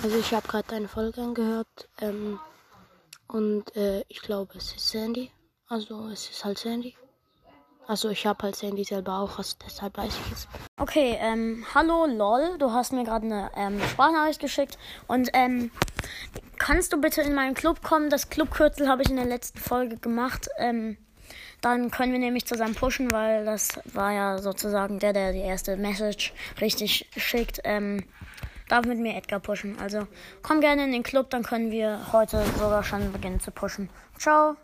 Also ich habe gerade deine Folge angehört ähm, und äh, ich glaube es ist Sandy. Also es ist halt Sandy. Also ich habe halt Sandy selber auch, also deshalb weiß ich es. Okay, ähm, hallo LOL, du hast mir gerade eine ähm, Sprachnachricht geschickt und ähm, kannst du bitte in meinen Club kommen? Das Clubkürzel habe ich in der letzten Folge gemacht. Ähm, dann können wir nämlich zusammen pushen, weil das war ja sozusagen der, der die erste Message richtig schickt. Ähm, darf mit mir Edgar pushen. Also komm gerne in den Club, dann können wir heute sogar schon beginnen zu pushen. Ciao.